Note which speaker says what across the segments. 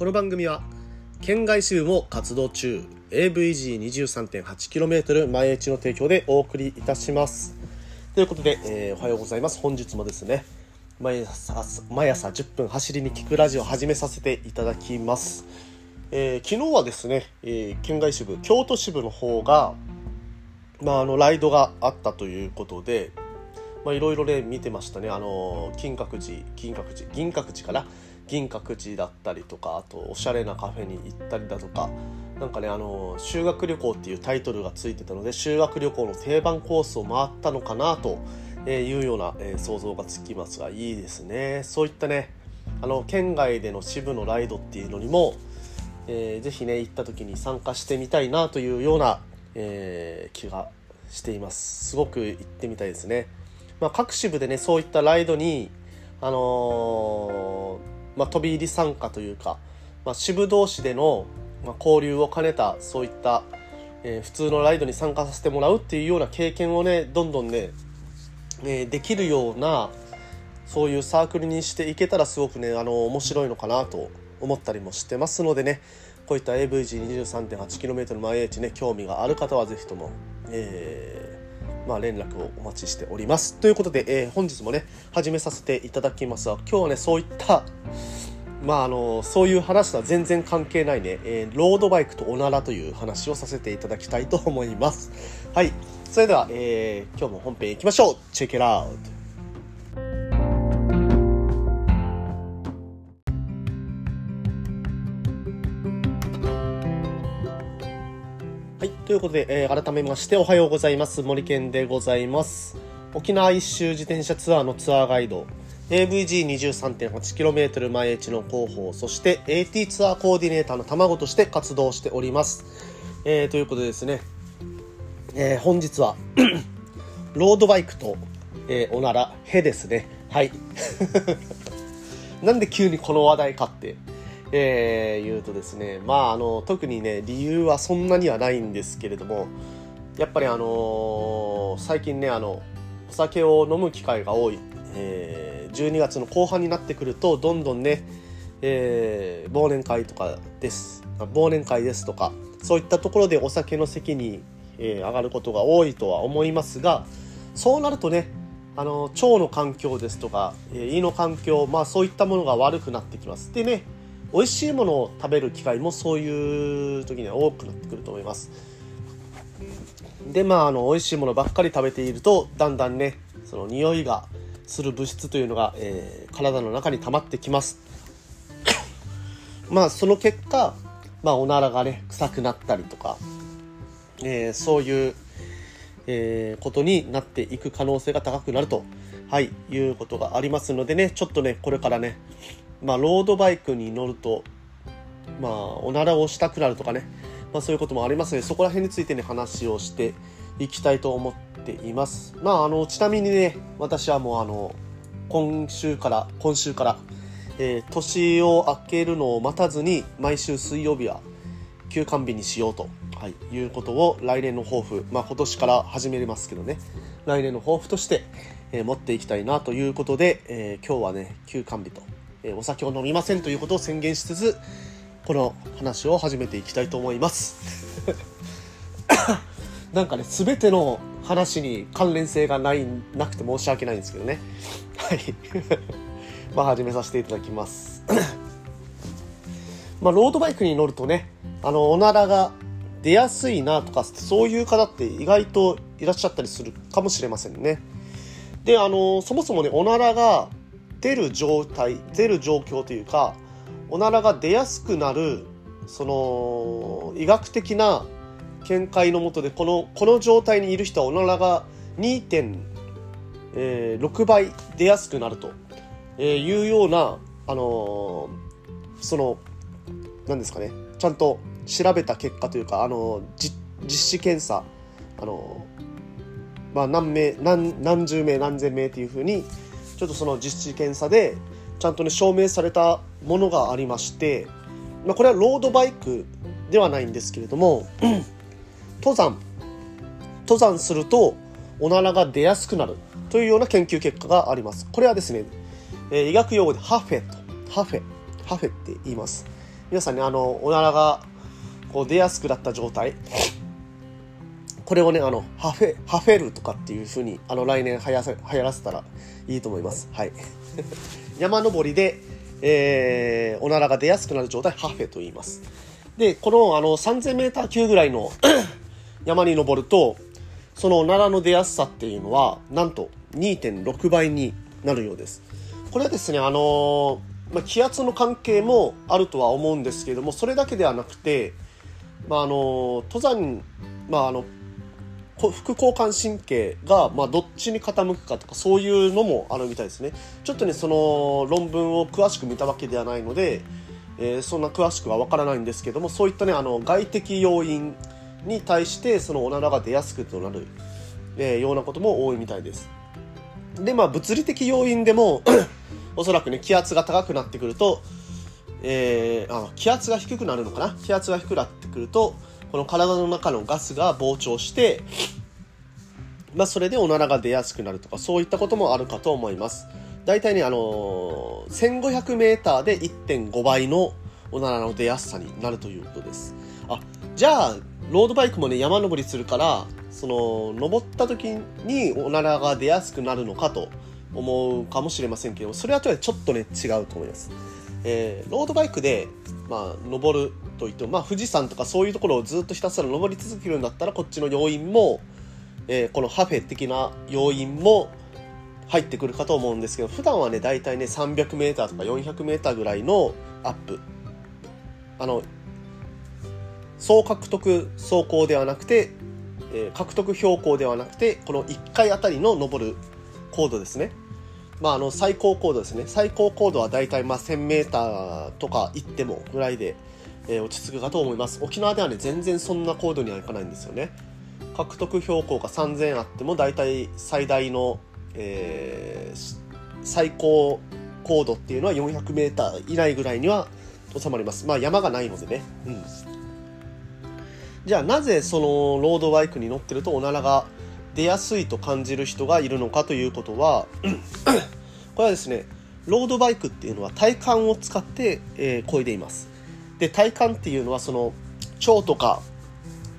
Speaker 1: この番組は県外支部も活動中。AVG23.8km 前地の提供でお送りいたします。ということで、えー、おはようございます。本日もですね毎朝毎朝10分走りに聞くラジオを始めさせていただきます、えー、昨日はですね、えー、県外支部京都支部の方がまあ、あのライドがあったということでいろいろね見てましたね。あの金閣寺金閣寺銀閣寺から銀閣寺だったりとかあとおしゃれなカフェに行ったりだとかなんかねあの修学旅行っていうタイトルがついてたので修学旅行の定番コースを回ったのかなというような、え想像がつきますがいいですね。そういったねあの県外での支部のライドっていうのにも、えー、ぜひね行った時に参加してみたいなというような、えー、気がしています。すごく行ってみたいですね、まあ、各支部でねそういったライドにあの、まあ、飛び入り参加というか、まあ、支部同士での、ま交流を兼ねたそういった、えー、普通のライドに参加させてもらうっていうような経験をねどんどんね、えできるようなそういうサークルにしていけたらすごくねあの面白いのかなと思ったりもしてますのでねこういった AVG23.8km の毎日ね興味がある方は是非とも、えー、まあ、連絡をお待ちしております。ということで、えー、本日もね始めさせていただきますが今日はねそういったまああのそういう話とは全然関係ないね、えー、ロードバイクとおならという話をさせていただきたいと思います。はい。それでは、えー、今日も本編いきましょう。チェックアウトということで、えー、改めましておはようございます。森健でございます。沖縄一周自転車ツアーのツアーガイド、AVG23.8km 前地の広報、そして AT ツアーコーディネーターの卵として活動しております。えー、ということでですね、えー、本日はロードバイクと、えー、おなら、へですね。はい。なんで急にこの話題かってえー、言うとですね、まあ、あの、特にね、理由はそんなにはないんですけれども、やっぱりあの、最近ね、あの、お酒を飲む機会が多い、えー、12月の後半になってくると、どんどんね、えー、忘年会とかです、忘年会ですとか、そういったところでお酒の席に、えー、上がることが多いとは思いますが、そうなるとね、あの腸の環境ですとか、え、胃の環境、まあ、そういったものが悪くなってきます。でね美味しいものを食べる機会もそういう時には多くなってくると思いますでまああの美味しいものばっかり食べているとだんだんねその匂いがする物質というのが、えー、体の中に溜まってきます。まあその結果、まあ、おならがね臭くなったりとか、えー、そういう、えー、ことになっていく可能性が高くなると、はい、いうことがありますのでねちょっとねこれからねまあ、ロードバイクに乗ると、まあ、おならをしたくなるとかね、まあ、そういうこともありますので、そこら辺についてね、話をしていきたいと思ってています。まあ、あの、ちなみにね、私はもうあの、今週から、今週から、えー、年を明けるのを待たずに、毎週水曜日は休館日にしようと、はい、いうことを来年の抱負、まあ、今年から始めれますけどね、来年の抱負として、えー、持っていきたいなということで、えー、今日はね、休館日とえお酒を飲みませんということを宣言しつつこの話を始めていきたいと思います なんかね全ての話に関連性がないなくて申し訳ないんですけどね。はい。まあ始めさせていただきます。まあロードバイクに乗るとねあのおならが出やすいなとかそういう方って意外といらっしゃったりするかもしれませんね。であのそもそもねおならが出る状態出る状況というかおならが出やすくなるその医学的な見解のもとでこのこの状態にいる人はおならが2.6倍出やすくなるというような、あの、その何ですかねちゃんと調べた結果というか、あのー、実施検査、あの、まあ、何名何何十名何千名っていうふうにちょっとその実地検査でちゃんとね証明されたものがありまして、まあ、これはロードバイクではないんですけれども登山。登山するとおならが出やすくなる。というような研究結果があります。これはですね、え、医学用語でハフェとハフェ。ハフェって言います、皆さんねあのおならがこう出やすくなった状態。これをねあのハフェハフェルとかっていう風にあの来年はやせ流行らせたらいいと思います。はい。山登りで、えー、おならが出やすくなる状態ハフェと言います。でこのあの 3000m 級ぐらいの山に登るとそのおならの出やすさっていうのはなんと2.6倍になるようです。これはですねあのまあ、気圧の関係もあるとは思うんですけれどもそれだけではなくて、まあ、あの登山、まあ、あの副交感神経が、まあ、どっちに傾くかとかそういうのもあるみたいですね。ちょっとねその論文を詳しく見たわけではないので、えー、そんな詳しくは分からないんですけどもそういったねあの外的要因に対してそのおならが出やすくとなる、えー、ようなことも多いみたいです。でまあ物理的要因でも おそらくね気圧が高くなってくると、えー、あ気圧が低くなるのかな？気圧が低くなってくるとこの体の中のガスが膨張して、まあ、それでおならが出やすくなるとかそういったこともあるかと思います。大体ねあのー、1500m で1.5倍のおならの出やすさになるということです。あじゃあロードバイクもね山登りするからその登った時におならが出やすくなるのかと思うかもしれませんけどそれはちょっとね違うと思います、えー、ロードバイクで、まあ、登るといっても、まあ、富士山とかそういうところをずっとひたすら登り続けるんだったらこっちの要因も、えー、このハフェ的な要因も入ってくるかと思うんですけど普段はね大体ね 300m とか 400m ぐらいのアップ。あの総獲得走行ではなくて、えー、獲得標高ではなくてこの1回あたりの登る高度ですね。まあ、あの最高高度ですね。最高高度は大体まあ 1000m とか行ってもぐらいでえー、落ち着くかと思います。沖縄ではね全然そんな高度にはいかないんですよね。獲得標高が3000あっても大体最大の、えー、最高高度っていうのは 400m 以内ぐらいには収まります。まあ山がないのでね。うん。じゃあなぜそのロードバイクに乗ってるとおならが出やすいと感じる人がいるのかということは これはですねロードバイクっていうのは体幹を使って、えー、漕いでいますで体幹っていうのはその腸とか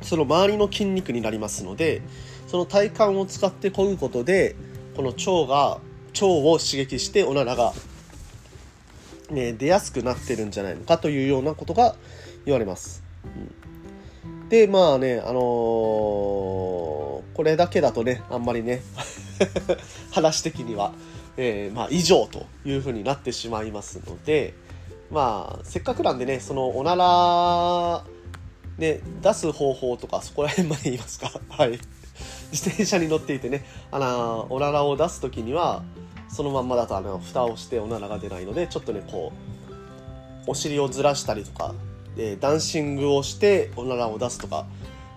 Speaker 1: その周りの筋肉になりますのでその体幹を使って漕ぐことでこの腸が腸を刺激しておならが、ね、出やすくなってるんじゃないのかというようなことが言われます。うん、でまあねあのー、これだけだとねあんまりね 話的には、えー、まあ、以上というふうになってしまいますので、まあせっかくなんでねそのおならね出す方法とかそこら辺まで言いますか？はい。自転車に乗っていてねあのおならを出す時にはそのまんまだとあの蓋をしておならが出ないのでちょっとねこうお尻をずらしたりとか、えダンシングをしておならを出すとか、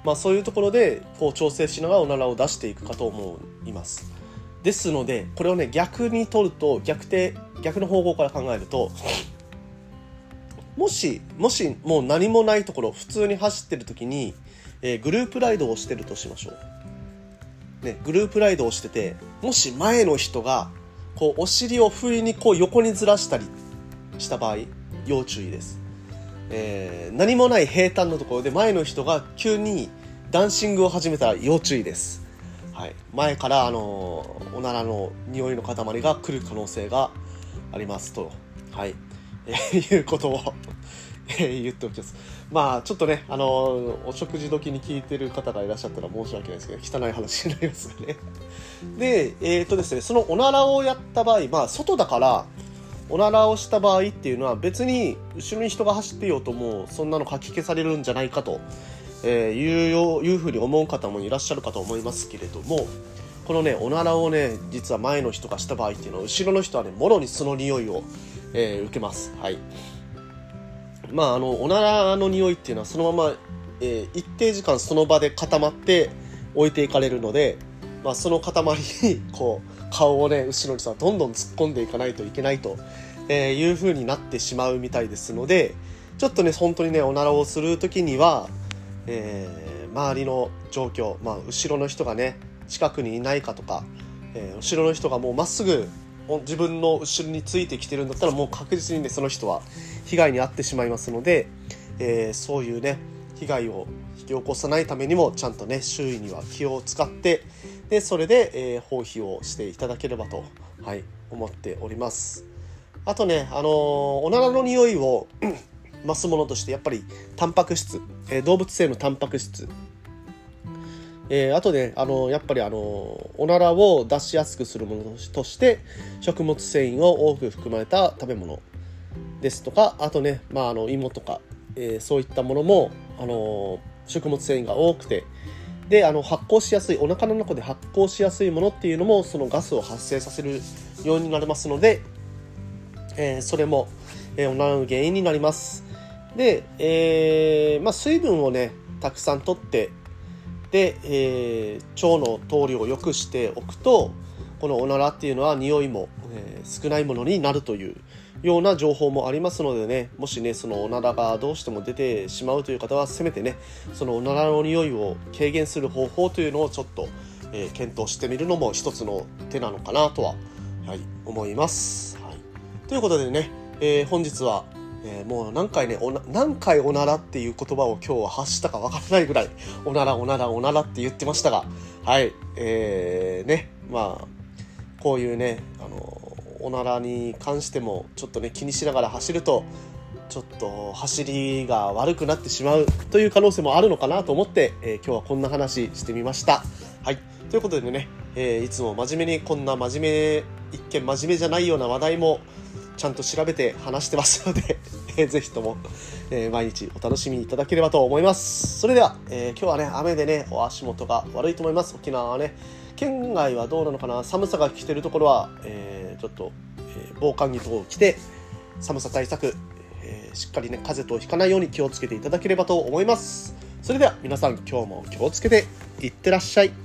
Speaker 1: まあ、そういうところでこう調整しながらおならを出していくかと思いますですのでこれをね逆に取ると逆手逆の方向から考えるともし、もしもう何もないところ、普通に走ってる時に、えー、グループライドをしてるとしましょう。ね、グループライドをしてて、もし前の人が、こう、お尻を不意にこう横にずらしたりした場合、要注意です。えー、何もない平坦のところで前の人が急にダンシングを始めたら要注意です。はい、前からあのおならの匂いの塊が来る可能性がありますと。はい。え、いうことを、言っておきます。まあ、ちょっとね、あの、お食事時に聞いてる方がいらっしゃったら申し訳ないですけど、汚い話になりますがね。で、えっ、とですね、そのおならをやった場合、まあ、外だから、おならをした場合っていうのは別に後ろに人が走ってようともうそんなのかき消されるんじゃないかと、えー、いうよいうふうに思う方もいらっしゃるかと思いますけれどもこのねおならをね実は前の人がした場合っていうのは後ろの人はねもろにその匂いをえー、受けます。はい。まあ、あの、おならの匂いっていうのはそのまま、えー、一定時間その場で固まって置いていかれるので、まあ、その塊に、こう、顔をね、後ろにさ、どんどん突っ込んでいかないといけないと、えー、いう風になってしまうみたいですので、ちょっとね、本当にね、おならをする時には、えー、周りの状況、まあ、後ろの人がね、近くにいないかとか、えー、後ろの人がもうまっすぐ自分の後ろについてきてるんだったらもう確実にねその人は被害に遭ってしまいますので、えー、そういうね被害を引き起こさないためにもちゃんとね周囲には気を使ってでそれで、えー、放棄をしていただければと、はい、思っております。あとね、あのー、おならの匂いを増すものとしてやっぱりタンパク質、えー、動物性のタンパク質。えー、あとね、あのやっぱりあのおならを出しやすくするものとして食物繊維を多く含まれた食べ物ですとかあとね、まあ、あの芋とか、えー、そういったものもあの食物繊維が多くてであの発酵しやすいお腹の中で発酵しやすいものっていうのもそのガスを発生させるようになりますので、えー、それも、えー、おならの原因になります。で、えーまあ、水分をねたくさんとってで、えー、腸の通りを良くしておくとこのおならっていうのは匂いも、えー、少ないものになるというような情報もありますのでねもしねそのおならがどうしても出てしまうという方はせめてねそのおならの匂いを軽減する方法というのをちょっと、えー、検討してみるのも一つの手なのかなとは、はい、思います。はい、ということでね、えー、本日はえー、もう何回ねおな何回おならっていう言葉を今日は発したかわからないぐらいおならおならおならって言ってましたがはいえー、ねまあこういうねおならに関してもちょっとね気にしながら走るとちょっと走りが悪くなってしまうという可能性もあるのかなと思って、えー、今日はこんな話してみました。はいということでね、えー、いつも真面目にこんな真面目一見真面目じゃないような話題もちゃんと調べて話してますので えぜひとも、えー、毎日お楽しみいただければと思います。それでは、えー、今日はね、雨でね、お足元が悪いと思います。沖縄はね、県外はどうなのかな、寒さが来てるところは、えー、ちょっと、え防寒着等を着て、寒さ対策、えしっかりね、風邪とひかないように気をつけていただければと思います。それでは皆さん今日も気をつけていってらっしゃい。